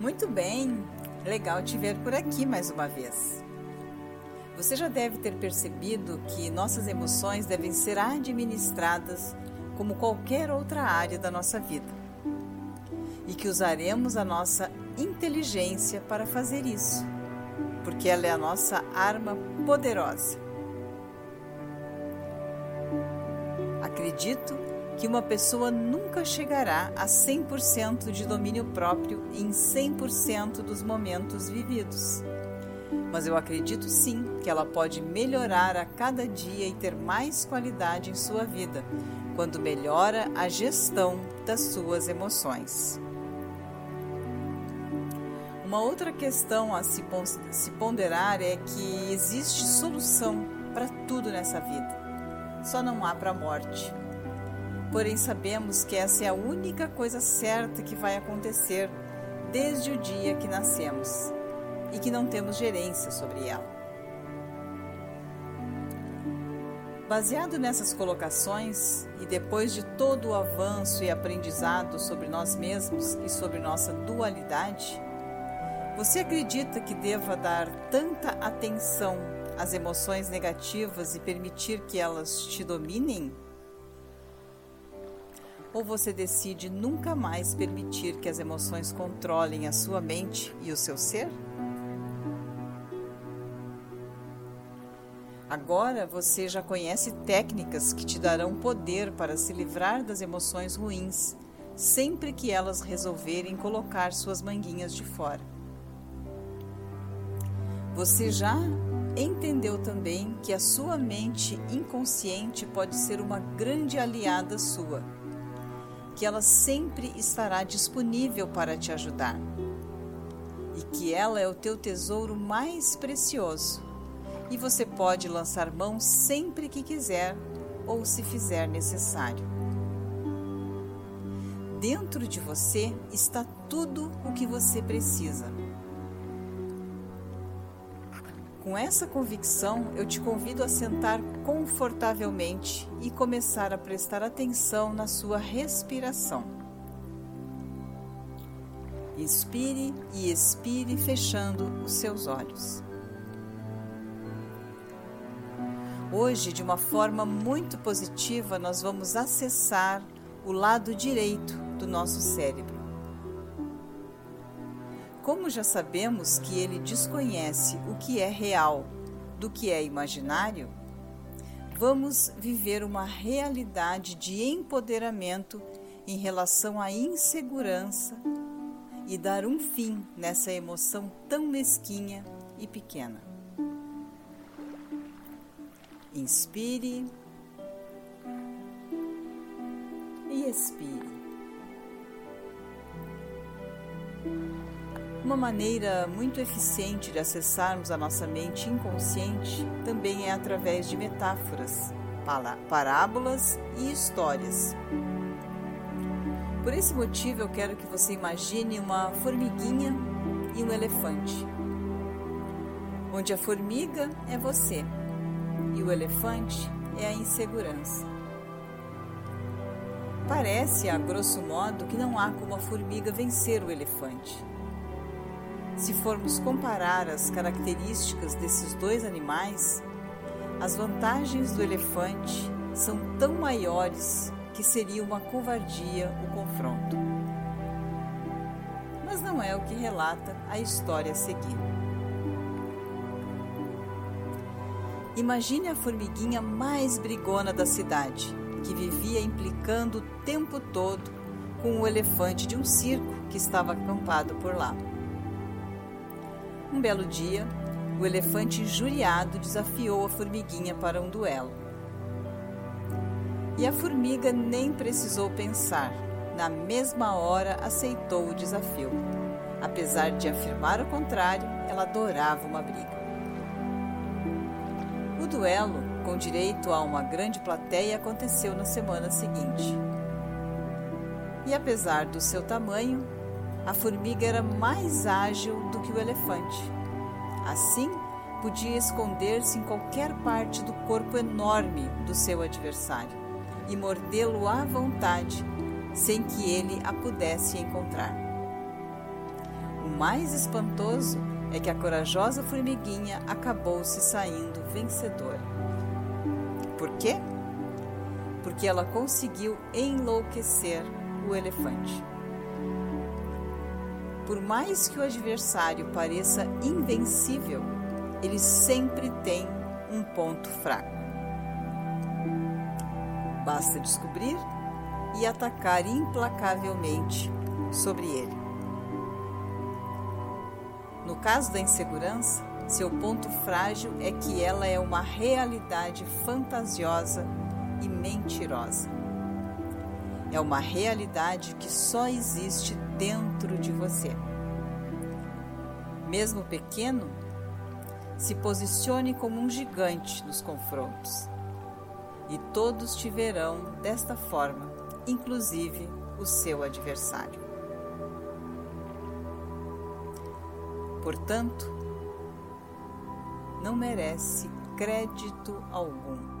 Muito bem, legal te ver por aqui mais uma vez. Você já deve ter percebido que nossas emoções devem ser administradas como qualquer outra área da nossa vida e que usaremos a nossa inteligência para fazer isso, porque ela é a nossa arma poderosa. Acredito que uma pessoa nunca chegará a 100% de domínio próprio em 100% dos momentos vividos. Mas eu acredito sim que ela pode melhorar a cada dia e ter mais qualidade em sua vida, quando melhora a gestão das suas emoções. Uma outra questão a se ponderar é que existe solução para tudo nessa vida, só não há para a morte. Porém, sabemos que essa é a única coisa certa que vai acontecer desde o dia que nascemos e que não temos gerência sobre ela. Baseado nessas colocações e depois de todo o avanço e aprendizado sobre nós mesmos e sobre nossa dualidade, você acredita que deva dar tanta atenção às emoções negativas e permitir que elas te dominem? Ou você decide nunca mais permitir que as emoções controlem a sua mente e o seu ser? Agora você já conhece técnicas que te darão poder para se livrar das emoções ruins, sempre que elas resolverem colocar suas manguinhas de fora. Você já entendeu também que a sua mente inconsciente pode ser uma grande aliada sua que ela sempre estará disponível para te ajudar. E que ela é o teu tesouro mais precioso. E você pode lançar mão sempre que quiser ou se fizer necessário. Dentro de você está tudo o que você precisa com essa convicção, eu te convido a sentar confortavelmente e começar a prestar atenção na sua respiração. Inspire e expire fechando os seus olhos. Hoje, de uma forma muito positiva, nós vamos acessar o lado direito do nosso cérebro. Como já sabemos que ele desconhece o que é real do que é imaginário, vamos viver uma realidade de empoderamento em relação à insegurança e dar um fim nessa emoção tão mesquinha e pequena. Inspire e expire. Uma maneira muito eficiente de acessarmos a nossa mente inconsciente também é através de metáforas, parábolas e histórias. Por esse motivo, eu quero que você imagine uma formiguinha e um elefante, onde a formiga é você e o elefante é a insegurança. Parece, a grosso modo, que não há como a formiga vencer o elefante. Se formos comparar as características desses dois animais, as vantagens do elefante são tão maiores que seria uma covardia o confronto. Mas não é o que relata a história a seguir. Imagine a formiguinha mais brigona da cidade, que vivia implicando o tempo todo com o elefante de um circo que estava acampado por lá. Um belo dia, o elefante injuriado desafiou a formiguinha para um duelo. E a formiga nem precisou pensar, na mesma hora aceitou o desafio. Apesar de afirmar o contrário, ela adorava uma briga. O duelo, com direito a uma grande plateia, aconteceu na semana seguinte. E apesar do seu tamanho, a formiga era mais ágil do que o elefante. Assim, podia esconder-se em qualquer parte do corpo enorme do seu adversário e mordê-lo à vontade, sem que ele a pudesse encontrar. O mais espantoso é que a corajosa formiguinha acabou se saindo vencedora. Por quê? Porque ela conseguiu enlouquecer o elefante. Por mais que o adversário pareça invencível, ele sempre tem um ponto fraco. Basta descobrir e atacar implacavelmente sobre ele. No caso da insegurança, seu ponto frágil é que ela é uma realidade fantasiosa e mentirosa. É uma realidade que só existe dentro de você. Mesmo pequeno, se posicione como um gigante nos confrontos. E todos te verão desta forma, inclusive o seu adversário. Portanto, não merece crédito algum